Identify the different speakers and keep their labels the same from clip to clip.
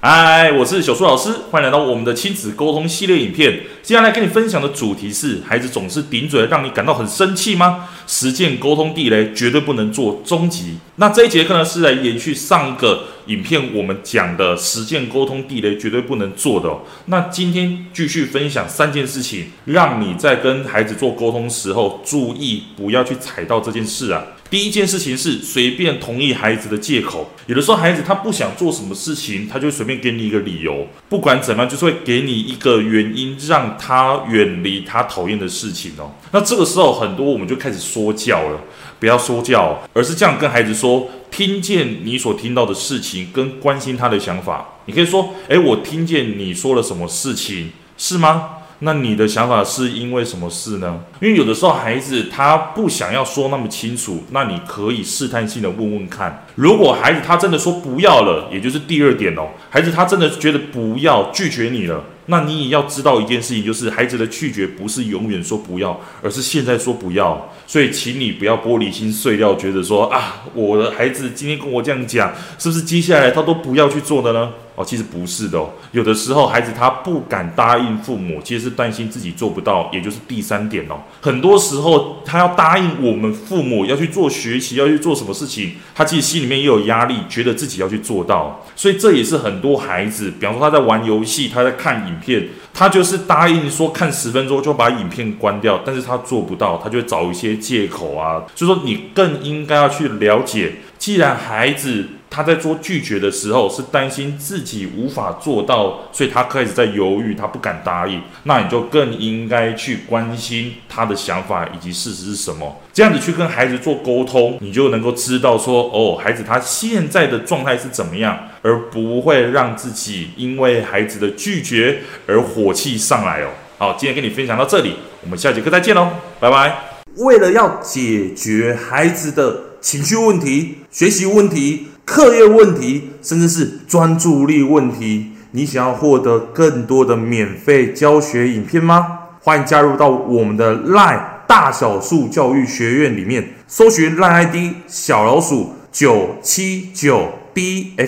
Speaker 1: 嗨，我是小树老师，欢迎来到我们的亲子沟通系列影片。接下来跟你分享的主题是：孩子总是顶嘴，让你感到很生气吗？实践沟通地雷绝对不能做终极。那这一节课呢，是来延续上一个影片我们讲的实践沟通地雷绝对不能做的哦。那今天继续分享三件事情，让你在跟孩子做沟通时候注意，不要去踩到这件事啊。第一件事情是随便同意孩子的借口，有的时候孩子他不想做什么事情，他就随便给你一个理由，不管怎么样，就是会给你一个原因，让他远离他讨厌的事情哦。那这个时候很多我们就开始说教了，不要说教，而是这样跟孩子说：听见你所听到的事情，跟关心他的想法。你可以说：诶，我听见你说了什么事情，是吗？那你的想法是因为什么事呢？因为有的时候孩子他不想要说那么清楚，那你可以试探性的问问看。如果孩子他真的说不要了，也就是第二点哦，孩子他真的觉得不要拒绝你了，那你也要知道一件事情，就是孩子的拒绝不是永远说不要，而是现在说不要。所以请你不要玻璃心碎掉，觉得说啊，我的孩子今天跟我这样讲，是不是接下来他都不要去做的呢？哦，其实不是的哦。有的时候，孩子他不敢答应父母，其实是担心自己做不到，也就是第三点哦。很多时候，他要答应我们父母要去做学习，要去做什么事情，他其实心里面也有压力，觉得自己要去做到。所以这也是很多孩子，比方说他在玩游戏，他在看影片，他就是答应说看十分钟就把影片关掉，但是他做不到，他就会找一些借口啊。所以说，你更应该要去了解，既然孩子。他在做拒绝的时候是担心自己无法做到，所以他开始在犹豫，他不敢答应。那你就更应该去关心他的想法以及事实是什么，这样子去跟孩子做沟通，你就能够知道说，哦，孩子他现在的状态是怎么样，而不会让自己因为孩子的拒绝而火气上来哦。好，今天跟你分享到这里，我们下节课再见喽，拜拜。为了要解决孩子的情绪问题、学习问题。课业问题，甚至是专注力问题，你想要获得更多的免费教学影片吗？欢迎加入到我们的 LINE 大小树教育学院里面，搜寻 LINE ID 小老鼠九七九 dxwrf，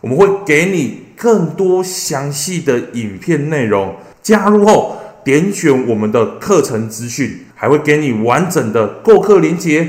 Speaker 1: 我们会给你更多详细的影片内容。加入后，点选我们的课程资讯。还会给你完整的购课链接，